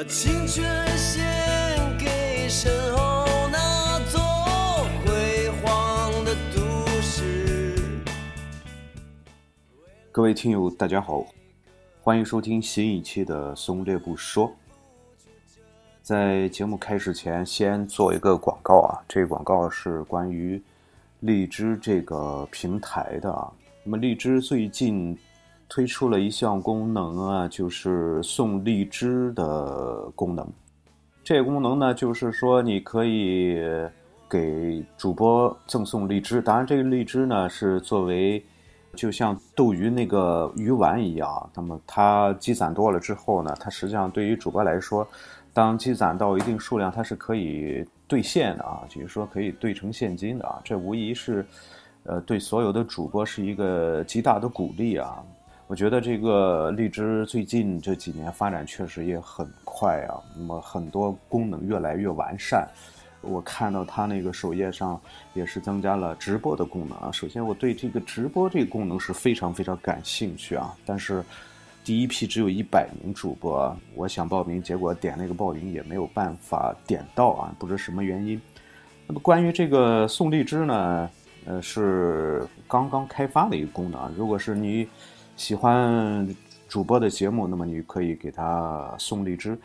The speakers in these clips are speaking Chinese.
把青春献给身后那座辉煌的都市。各位听友，大家好，欢迎收听新一期的《松略不说》。在节目开始前，先做一个广告啊，这个广告是关于荔枝这个平台的啊。那么荔枝最近推出了一项功能啊，就是送荔枝的功能。这个功能呢，就是说你可以给主播赠送荔枝，当然这个荔枝呢是作为就像斗鱼那个鱼丸一样，那么它积攒多了之后呢，它实际上对于主播来说，当积攒到一定数量，它是可以兑现的啊，就是说可以兑成现金的啊，这无疑是，呃，对所有的主播是一个极大的鼓励啊。我觉得这个荔枝最近这几年发展确实也很快啊，那么很多功能越来越完善。我看到它那个首页上也是增加了直播的功能啊。首先，我对这个直播这个功能是非常非常感兴趣啊。但是，第一批只有一百名主播，我想报名，结果点那个报名也没有办法点到啊，不知什么原因。那么关于这个送荔枝呢，呃，是刚刚开发的一个功能。如果是你喜欢主播的节目，那么你可以给他送荔枝。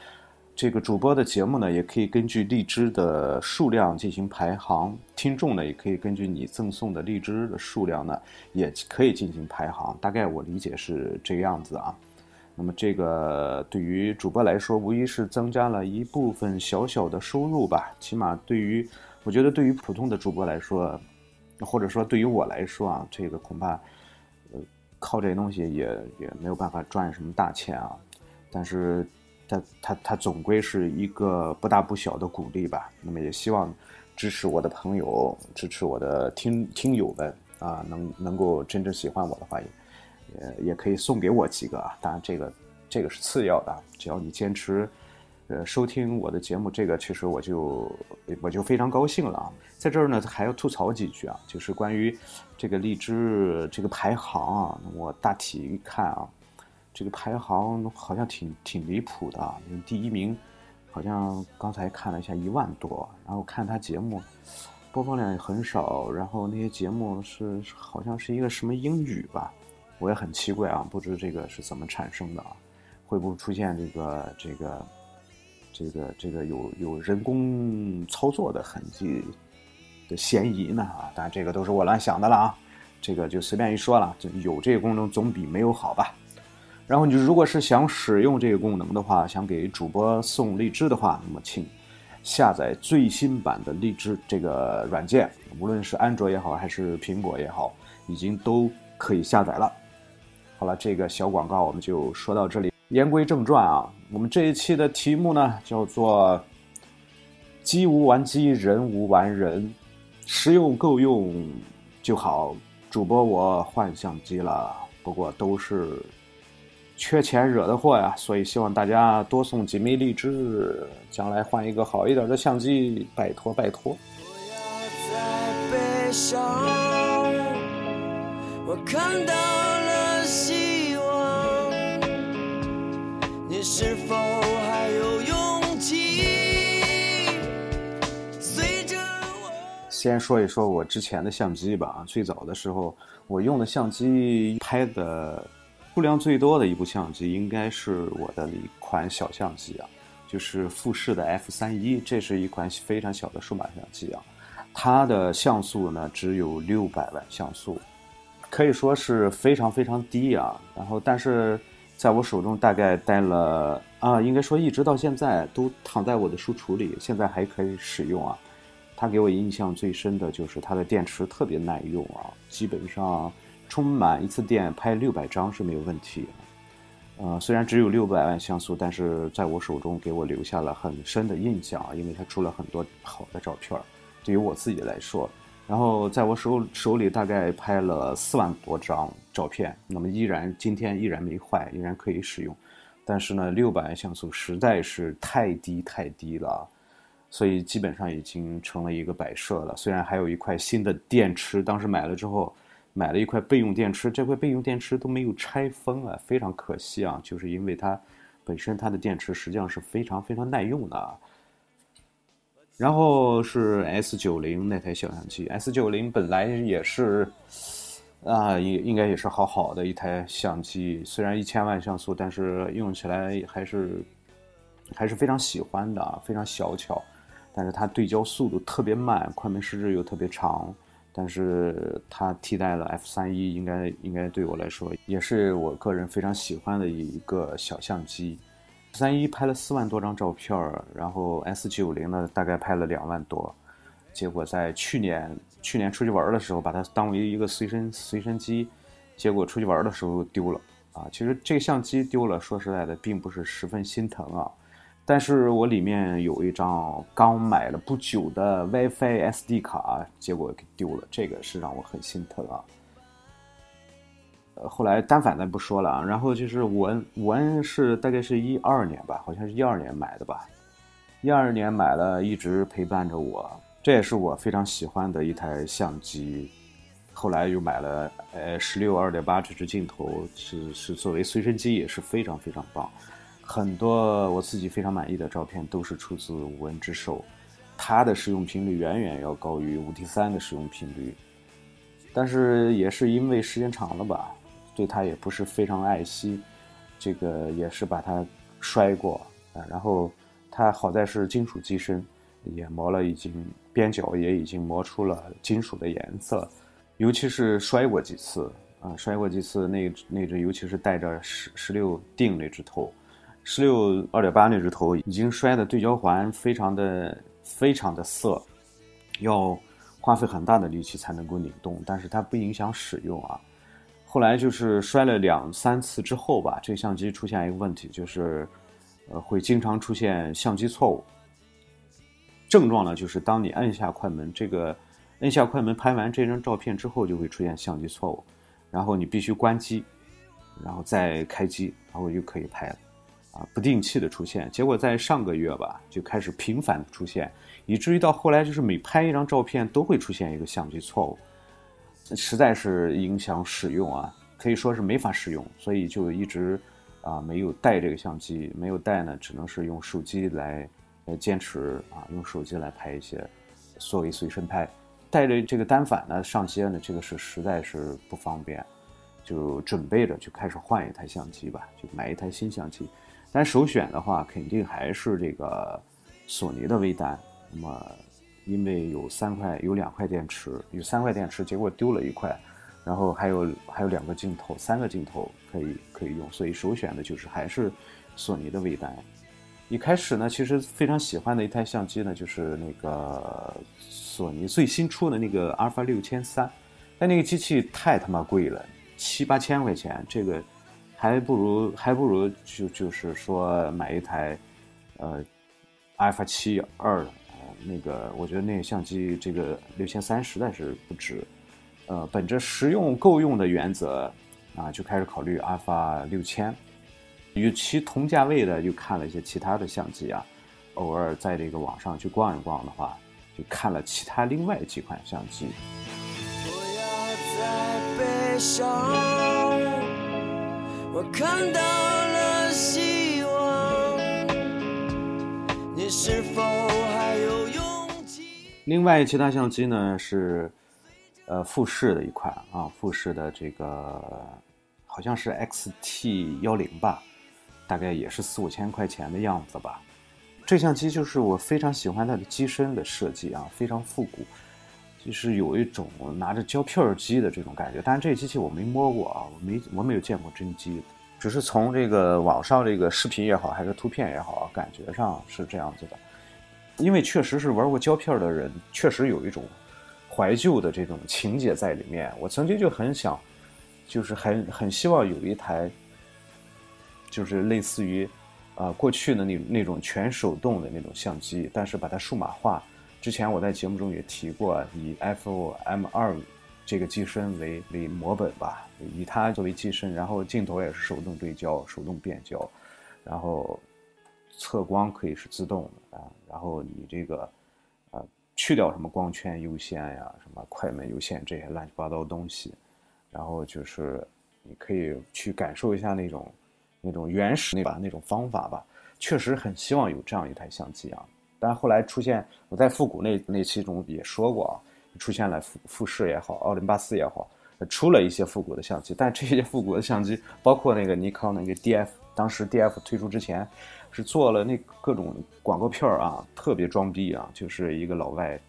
这个主播的节目呢，也可以根据荔枝的数量进行排行，听众呢也可以根据你赠送的荔枝的数量呢，也可以进行排行。大概我理解是这个样子啊。那么这个对于主播来说，无疑是增加了一部分小小的收入吧。起码对于，我觉得对于普通的主播来说，或者说对于我来说啊，这个恐怕，靠这些东西也也没有办法赚什么大钱啊。但是。它它它总归是一个不大不小的鼓励吧。那么也希望支持我的朋友，支持我的听听友们啊，能能够真正喜欢我的话，也也也可以送给我几个啊。当然这个这个是次要的，只要你坚持呃收听我的节目，这个其实我就我就非常高兴了啊。在这儿呢，还要吐槽几句啊，就是关于这个荔枝这个排行啊，我大体一看啊。这个排行好像挺挺离谱的，啊第一名好像刚才看了一下一万多，然后看他节目播放量也很少，然后那些节目是好像是一个什么英语吧，我也很奇怪啊，不知这个是怎么产生的啊，会不会出现这个这个这个这个有有人工操作的痕迹的嫌疑呢啊？当然这个都是我乱想的了啊，这个就随便一说了，就有这个功能总比没有好吧。然后你如果是想使用这个功能的话，想给主播送荔枝的话，那么请下载最新版的荔枝这个软件，无论是安卓也好，还是苹果也好，已经都可以下载了。好了，这个小广告我们就说到这里。言归正传啊，我们这一期的题目呢叫做“机无完机，人无完人，实用够用就好”。主播我换相机了，不过都是。缺钱惹的祸呀，所以希望大家多送几枚荔枝，将来换一个好一点的相机，拜托拜托。我看到了希，是否还有勇气？随着我。先说一说我之前的相机吧，最早的时候我用的相机拍的。数量最多的一部相机应该是我的一款小相机啊，就是富士的 F 三一，这是一款非常小的数码相机啊，它的像素呢只有六百万像素，可以说是非常非常低啊。然后，但是在我手中大概待了啊，应该说一直到现在都躺在我的书橱里，现在还可以使用啊。它给我印象最深的就是它的电池特别耐用啊，基本上。充满一次电拍六百张是没有问题，呃，虽然只有六百万像素，但是在我手中给我留下了很深的印象啊，因为它出了很多好的照片对于我自己来说，然后在我手手里大概拍了四万多张照片，那么依然今天依然没坏，依然可以使用。但是呢，六百万像素实在是太低太低了，所以基本上已经成了一个摆设了。虽然还有一块新的电池，当时买了之后。买了一块备用电池，这块备用电池都没有拆封啊，非常可惜啊！就是因为它本身它的电池实际上是非常非常耐用的。然后是 S 九零那台小相机，S 九零本来也是，啊，应应该也是好好的一台相机，虽然一千万像素，但是用起来还是还是非常喜欢的，非常小巧。但是它对焦速度特别慢，快门时日又特别长。但是它替代了 F 三一，应该应该对我来说也是我个人非常喜欢的一个小相机。三一拍了四万多张照片然后 S 九零呢大概拍了两万多，结果在去年去年出去玩的时候把它当为一个随身随身机，结果出去玩的时候丢了啊！其实这个相机丢了，说实在的并不是十分心疼啊，但是我里面有一张刚买了不久的 WiFi SD 卡，结果给丢了，这个是让我很心疼啊。呃，后来单反咱不说了啊，然后就是五 N，五 N 是大概是一二年吧，好像是一二年买的吧，一二年买了，一直陪伴着我，这也是我非常喜欢的一台相机。后来又买了呃十六二点八这支镜头，是是作为随身机也是非常非常棒，很多我自己非常满意的照片都是出自五 N 之手，它的使用频率远远要高于五 T 三的使用频率，但是也是因为时间长了吧。对它也不是非常爱惜，这个也是把它摔过啊。然后它好在是金属机身，也磨了，已经边角也已经磨出了金属的颜色。尤其是摔过几次啊，摔过几次那那只，尤其是带着十十六定那只头，十六二点八那只头已经摔的对焦环非常的非常的涩，要花费很大的力气才能够拧动，但是它不影响使用啊。后来就是摔了两三次之后吧，这相机出现一个问题，就是，呃，会经常出现相机错误。症状呢，就是当你按下快门，这个按下快门拍完这张照片之后，就会出现相机错误，然后你必须关机，然后再开机，然后又可以拍了，啊，不定期的出现。结果在上个月吧，就开始频繁的出现，以至于到后来就是每拍一张照片都会出现一个相机错误。实在是影响使用啊，可以说是没法使用，所以就一直啊没有带这个相机，没有带呢，只能是用手机来来坚持啊，用手机来拍一些作为随身拍。带着这个单反呢上街呢，这个是实在是不方便，就准备着就开始换一台相机吧，就买一台新相机。但首选的话，肯定还是这个索尼的微单。那么。因为有三块，有两块电池，有三块电池，结果丢了一块，然后还有还有两个镜头，三个镜头可以可以用，所以首选的就是还是索尼的微单。一开始呢，其实非常喜欢的一台相机呢，就是那个索尼最新出的那个阿尔法六千三，但那个机器太他妈贵了，七八千块钱，这个还不如还不如就就是说买一台呃阿尔法七二。那个，我觉得那个相机这个六千三实在是不值，呃，本着实用够用的原则，啊，就开始考虑阿尔法六千。与其同价位的，又看了一些其他的相机啊，偶尔在这个网上去逛一逛的话，就看了其他另外几款相机。不要再悲伤我看到了希望，你是否还有勇气？另外，其他相机呢是，呃，富士的一款啊，富士的这个好像是 XT 幺零吧，大概也是四五千块钱的样子吧。这相机就是我非常喜欢它的机身的设计啊，非常复古，就是有一种拿着胶片机的这种感觉。但是这机器我没摸过啊，我没我没有见过真机，只是从这个网上这个视频也好，还是图片也好，感觉上是这样子的。因为确实是玩过胶片的人，确实有一种怀旧的这种情节在里面。我曾经就很想，就是很很希望有一台，就是类似于啊过去的那那种全手动的那种相机，但是把它数码化。之前我在节目中也提过，以 F M 二这个机身为为模本吧，以它作为机身，然后镜头也是手动对焦、手动变焦，然后。测光可以是自动的啊，然后你这个，呃，去掉什么光圈优先呀，什么快门优先这些乱七八糟东西，然后就是你可以去感受一下那种那种原始那把那种方法吧，确实很希望有这样一台相机啊。但后来出现，我在复古那那期中也说过啊，出现了富富士也好，奥林巴斯也好，出了一些复古的相机。但这些复古的相机，包括那个尼康那个 DF，当时 DF 推出之前，是做了那各种广告片儿啊，特别装逼啊，就是一个老外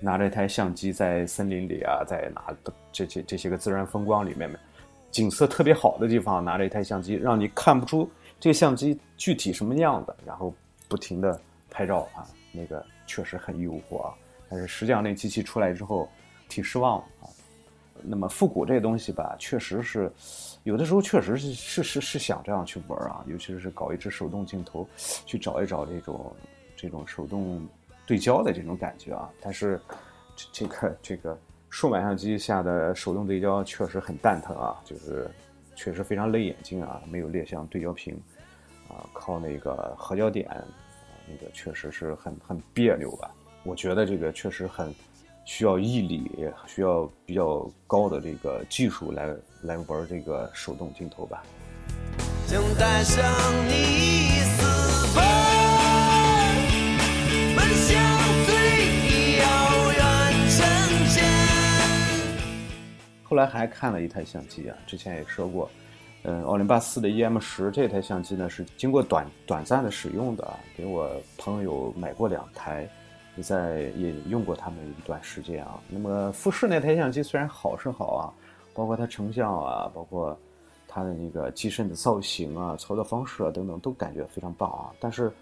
拿着一台相机在森林里啊，在哪的这这这些个自然风光里面。景色特别好的地方，拿着一台相机，让你看不出这个相机具体什么样子，然后不停的拍照啊，那个确实很诱惑啊。但是实际上那机器出来之后，挺失望啊。那么复古这东西吧，确实是有的时候确实是是是是想这样去玩啊，尤其是搞一支手动镜头，去找一找这种这种手动对焦的这种感觉啊。但是这这个这个。数码相机下的手动对焦确实很蛋疼啊，就是确实非常累眼睛啊，没有列像对焦屏啊，靠那个合焦点，那个确实是很很别扭吧。我觉得这个确实很需要毅力，需要比较高的这个技术来来玩这个手动镜头吧。带上你后来还看了一台相机啊，之前也说过，嗯，奥林巴斯的 EM 十这台相机呢是经过短短暂的使用的，给我朋友买过两台，也在也用过他们一段时间啊。那么富士那台相机虽然好是好啊，包括它成像啊，包括它的那个机身的造型啊、操作方式啊等等，都感觉非常棒啊。但是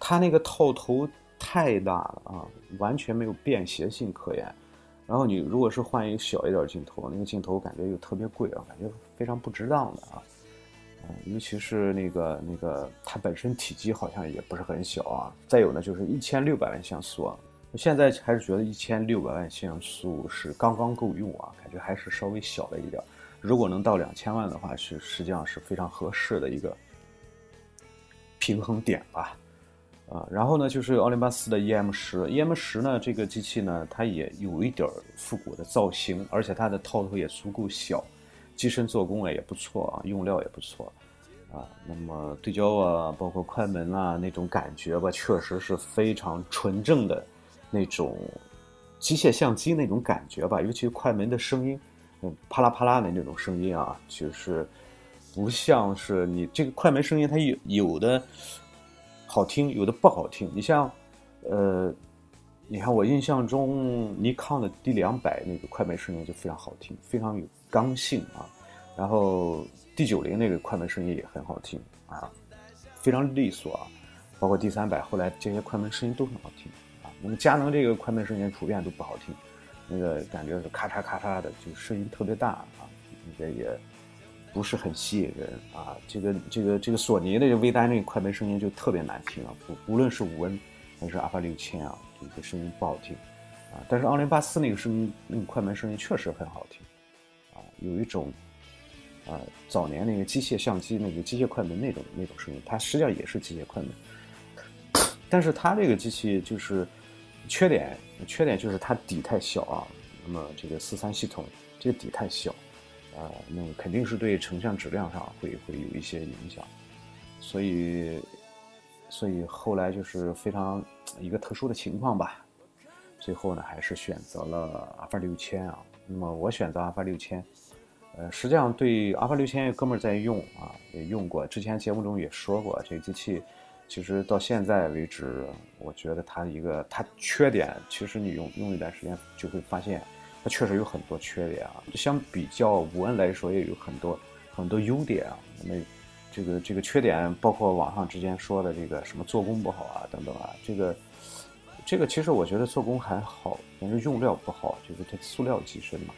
它那个套头太大了啊，完全没有便携性可言。然后你如果是换一个小一点镜头，那个镜头感觉又特别贵啊，感觉非常不值当的啊，嗯，尤其是那个那个它本身体积好像也不是很小啊。再有呢，就是一千六百万像素啊，现在还是觉得一千六百万像素是刚刚够用啊，感觉还是稍微小了一点。如果能到两千万的话，是实际上是非常合适的一个平衡点吧。啊，然后呢，就是奥林巴斯的 EM 十，EM 十呢，这个机器呢，它也有一点复古的造型，而且它的套头也足够小，机身做工啊也不错啊，用料也不错，啊，那么对焦啊，包括快门啊，那种感觉吧，确实是非常纯正的那种机械相机那种感觉吧，尤其快门的声音，嗯，啪啦啪啦的那种声音啊，就是不像是你这个快门声音，它有有的。好听，有的不好听。你像，呃，你看我印象中尼康的 D 两百那个快门声音就非常好听，非常有刚性啊。然后 D 九零那个快门声音也很好听啊，非常利索啊。包括 D 三百后来这些快门声音都很好听啊。那么佳能这个快门声音普遍都不好听，那个感觉是咔嚓咔嚓的，就声音特别大啊，那个也。不是很吸引人啊！这个这个这个索尼的微单那个快门声音就特别难听啊！不无论是五 N 还是 Alpha 六千啊，这个声音不好听啊。但是奥林巴斯那个声音，那个快门声音确实很好听啊，有一种啊早年那个机械相机那个机械快门那种那种声音，它实际上也是机械快门，但是它这个机器就是缺点，缺点就是它底太小啊。那么这个四三系统这个底太小。呃，那肯定是对成像质量上会会有一些影响，所以，所以后来就是非常一个特殊的情况吧，最后呢还是选择了阿尔法六千啊。那么我选择阿尔法六千，呃，实际上对阿尔法六千哥们儿在用啊，也用过，之前节目中也说过，这个机器其实到现在为止，我觉得它一个它缺点，其实你用用一段时间就会发现。它确实有很多缺点啊，相比较五 N 来说，也有很多很多优点啊。那么，这个这个缺点包括网上之间说的这个什么做工不好啊等等啊，这个这个其实我觉得做工还好，但是用料不好，就是它塑料机身嘛。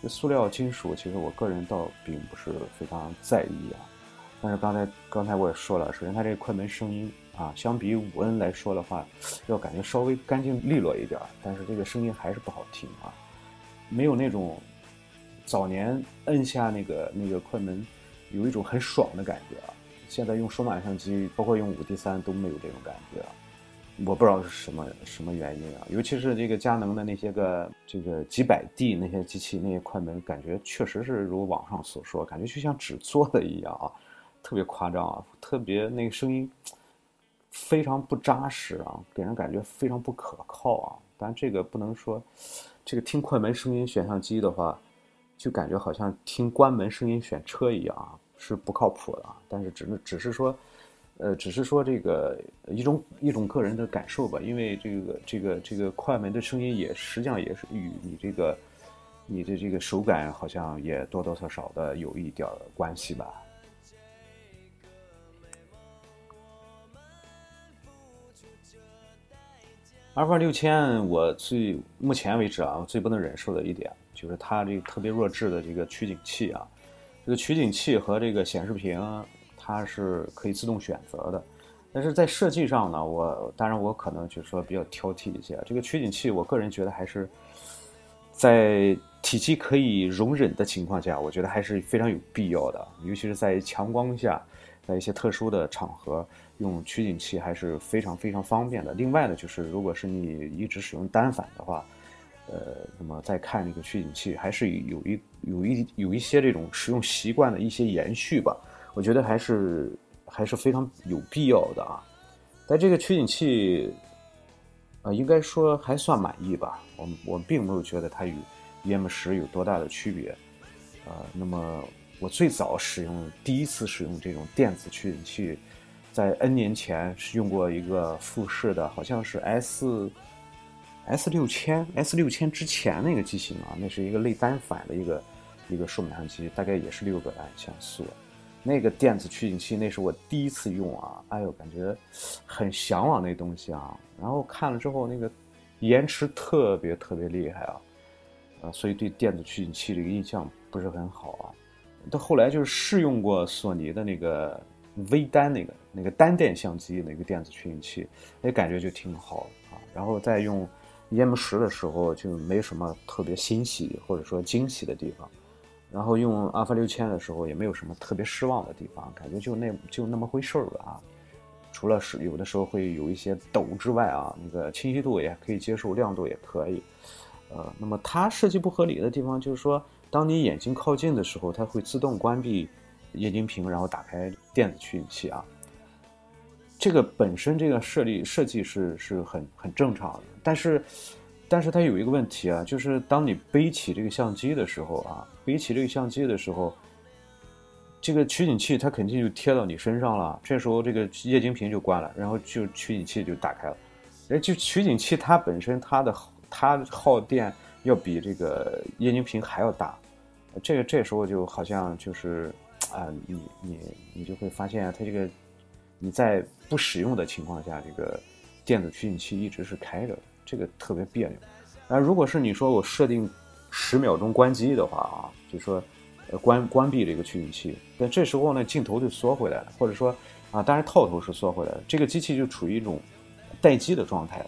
这塑料金属其实我个人倒并不是非常在意啊。但是刚才刚才我也说了，首先它这个快门声音啊，相比五 N 来说的话，要感觉稍微干净利落一点，但是这个声音还是不好听啊。没有那种早年摁下那个那个快门，有一种很爽的感觉啊！现在用数码相机，包括用五 D 三都没有这种感觉啊！我不知道是什么什么原因啊！尤其是这个佳能的那些个这个几百 D 那些机器那些快门，感觉确实是如网上所说，感觉就像纸做的一样啊，特别夸张啊，特别那个声音非常不扎实啊，给人感觉非常不可靠啊。但这个不能说，这个听快门声音选相机的话，就感觉好像听关门声音选车一样啊，是不靠谱的啊。但是只能只是说，呃，只是说这个一种一种个人的感受吧。因为这个这个这个快门的声音也实际上也是与你这个你的这个手感好像也多多少少的有一点关系吧。阿尔法六千，我最目前为止啊，我最不能忍受的一点就是它这个特别弱智的这个取景器啊，这个取景器和这个显示屏它是可以自动选择的，但是在设计上呢，我当然我可能就是说比较挑剔一些，这个取景器我个人觉得还是在体积可以容忍的情况下，我觉得还是非常有必要的，尤其是在强光下，在一些特殊的场合。用取景器还是非常非常方便的。另外呢，就是如果是你一直使用单反的话，呃，那么再看那个取景器，还是有一有一有一些这种使用习惯的一些延续吧。我觉得还是还是非常有必要的啊。但这个取景器，呃，应该说还算满意吧。我我并没有觉得它与 EM 十有多大的区别。呃，那么我最早使用第一次使用这种电子取景器。在 N 年前是用过一个富士的，好像是 S S 六千 S 六千之前那个机型啊，那是一个类单反的一个一个数码相机，大概也是六个万像素。那个电子取景器那是我第一次用啊，哎呦，感觉很向往那东西啊。然后看了之后，那个延迟特别特别厉害啊，啊，所以对电子取景器这个印象不是很好啊。到后来就是试用过索尼的那个。微单那个那个单电相机那个电子取景器，那感觉就挺好啊。然后再用 EM 十的时候就没什么特别欣喜或者说惊喜的地方，然后用阿尔法六千的时候也没有什么特别失望的地方，感觉就那就那么回事儿吧啊。除了是有的时候会有一些抖之外啊，那个清晰度也可以接受，亮度也可以。呃，那么它设计不合理的地方就是说，当你眼睛靠近的时候，它会自动关闭。液晶屏，然后打开电子取景器啊，这个本身这个设立设计是是很很正常的，但是，但是它有一个问题啊，就是当你背起这个相机的时候啊，背起这个相机的时候，这个取景器它肯定就贴到你身上了，这时候这个液晶屏就关了，然后就取景器就打开了，哎，就取景器它本身它的它耗电要比这个液晶屏还要大，这个这时候就好像就是。啊，你你你就会发现，它这个你在不使用的情况下，这个电子取景器一直是开着的，这个特别别扭。啊，如果是你说我设定十秒钟关机的话啊，就说呃关关闭这个取景器，但这时候呢镜头就缩回来了，或者说啊，当然套头是缩回来了，这个机器就处于一种待机的状态。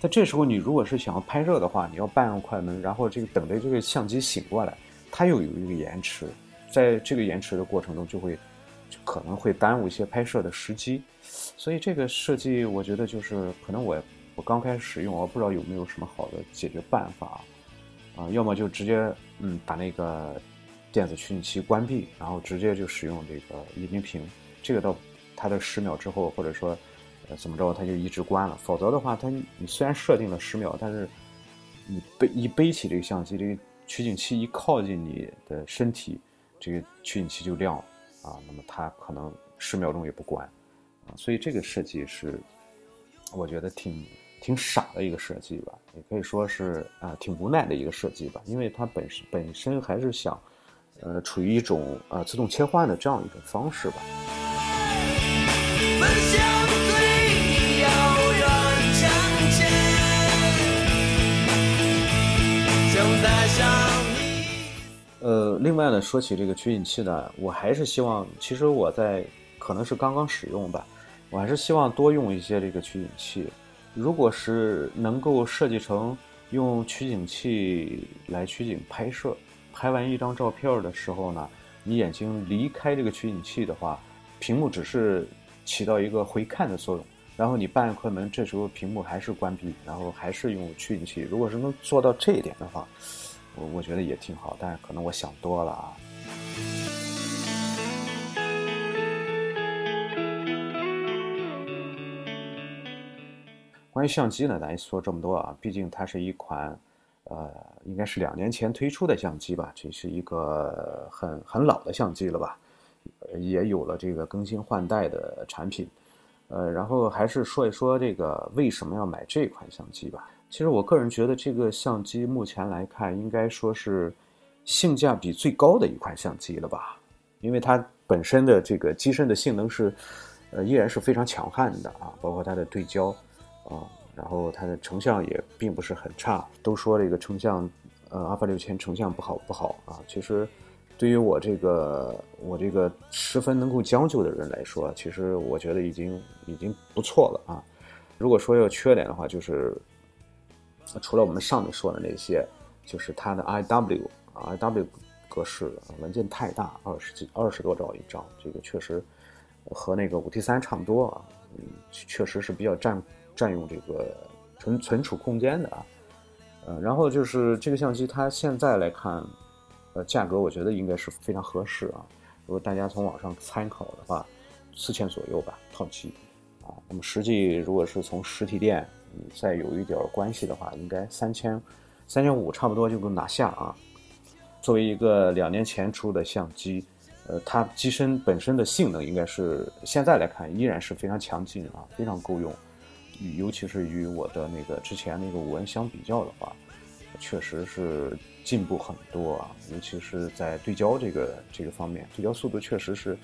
在这时候你如果是想要拍摄的话，你要半用快门，然后这个等着这个相机醒过来，它又有一个延迟。在这个延迟的过程中，就会就可能会耽误一些拍摄的时机，所以这个设计我觉得就是可能我我刚开始使用，我不知道有没有什么好的解决办法啊，要么就直接嗯把那个电子取景器关闭，然后直接就使用这个液晶屏，这个到它的十秒之后，或者说怎么着，它就一直关了，否则的话，它你虽然设定了十秒，但是你背一背起这个相机，这个取景器一靠近你的身体。这个取景器就亮了啊，那么它可能十秒钟也不关啊，所以这个设计是我觉得挺挺傻的一个设计吧，也可以说是啊挺无奈的一个设计吧，因为它本身本身还是想呃处于一种呃自动切换的这样一种方式吧。呃，另外呢，说起这个取景器呢，我还是希望，其实我在可能是刚刚使用吧，我还是希望多用一些这个取景器。如果是能够设计成用取景器来取景拍摄，拍完一张照片的时候呢，你眼睛离开这个取景器的话，屏幕只是起到一个回看的作用，然后你半按快门这时候屏幕还是关闭然后还是用驱动器。如果是能做到这一点的话我我觉得也挺好但是可能我想多了啊。关于相机呢咱说这么多啊毕竟它是一款呃应该是两年前推出的相机吧这是一个很很老的相机了吧也有了这个更新换代的产品呃，然后还是说一说这个为什么要买这款相机吧。其实我个人觉得这个相机目前来看，应该说是性价比最高的一款相机了吧，因为它本身的这个机身的性能是。呃，依然是非常强悍的啊，包括它的对焦，啊，然后它的成像也并不是很差。都说这个成像，呃，阿尔法六千成像不好不好啊。其实，对于我这个我这个十分能够将就的人来说，其实我觉得已经已经不错了啊。如果说要缺点的话，就是除了我们上面说的那些，就是它的 I W I W 格式文件太大，二十几二十多兆一张，这个确实。和那个五 T 三差不多啊，嗯，确实是比较占占用这个存存储空间的啊，呃，然后就是这个相机它现在来看，呃，价格我觉得应该是非常合适啊。如果大家从网上参考的话，四千左右吧，套机啊。那么实际如果是从实体店你再有一点关系的话，应该三千三千五差不多就能拿下啊。作为一个两年前出的相机。呃，它机身本身的性能应该是现在来看依然是非常强劲啊，非常够用。尤其是与我的那个之前那个五 N 相比较的话，确实是进步很多啊。尤其是在对焦这个这个方面，对焦速度确实是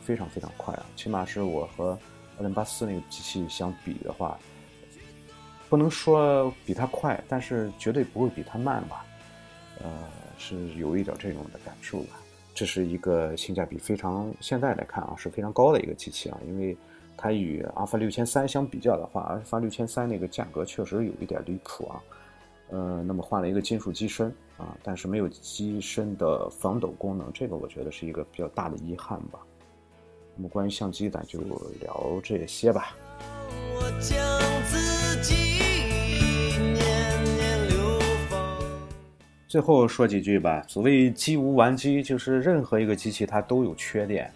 非常非常快啊。起码是我和二零八四那个机器相比的话，不能说比它快，但是绝对不会比它慢吧。呃，是有一点这种的感受吧。这是一个性价比非常，现在来看啊是非常高的一个机器啊，因为它与阿尔法六千三相比较的话，阿尔法六千三那个价格确实有一点离谱啊。呃，那么换了一个金属机身啊，但是没有机身的防抖功能，这个我觉得是一个比较大的遗憾吧。那么关于相机，咱就聊这些吧。我将自己最后说几句吧。所谓机无完机，就是任何一个机器它都有缺点，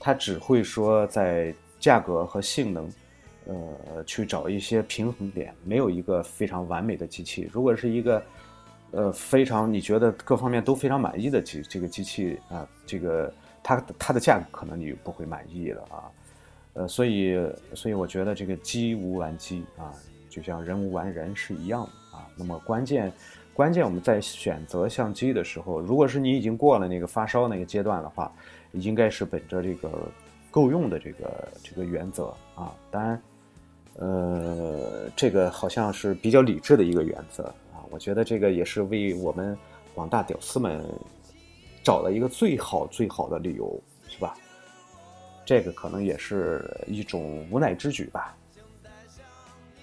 它只会说在价格和性能，呃，去找一些平衡点，没有一个非常完美的机器。如果是一个，呃，非常你觉得各方面都非常满意的机这个机器啊，这个它它的价格可能你不会满意了啊，呃，所以所以我觉得这个机无完机啊，就像人无完人是一样的啊。那么关键。关键我们在选择相机的时候，如果是你已经过了那个发烧那个阶段的话，应该是本着这个够用的这个这个原则啊。当然，呃，这个好像是比较理智的一个原则啊。我觉得这个也是为我们广大屌丝们找了一个最好最好的理由，是吧？这个可能也是一种无奈之举吧。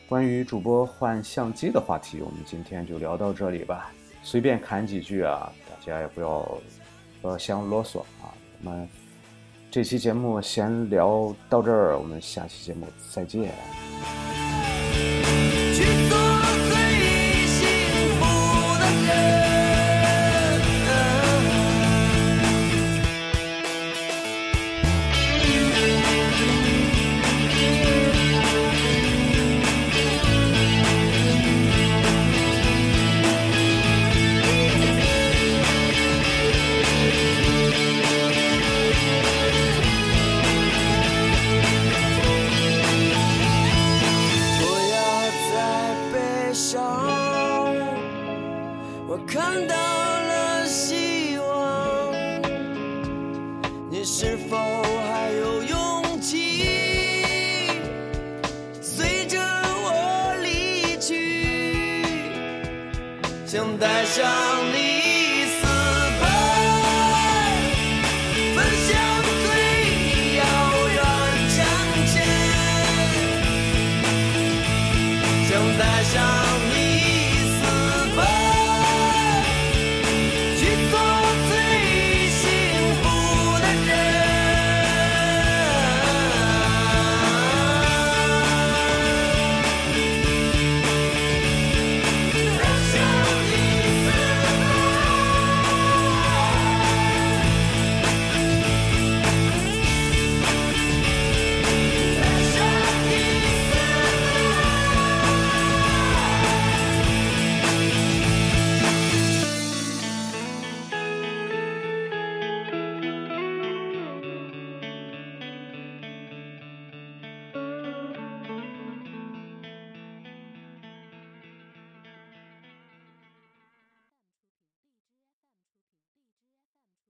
关于主播换相机的话题，我们今天就聊到这里吧。随便侃几句啊，大家也不要不要嫌啰嗦啊。我们这期节目先聊到这儿，我们下期节目再见。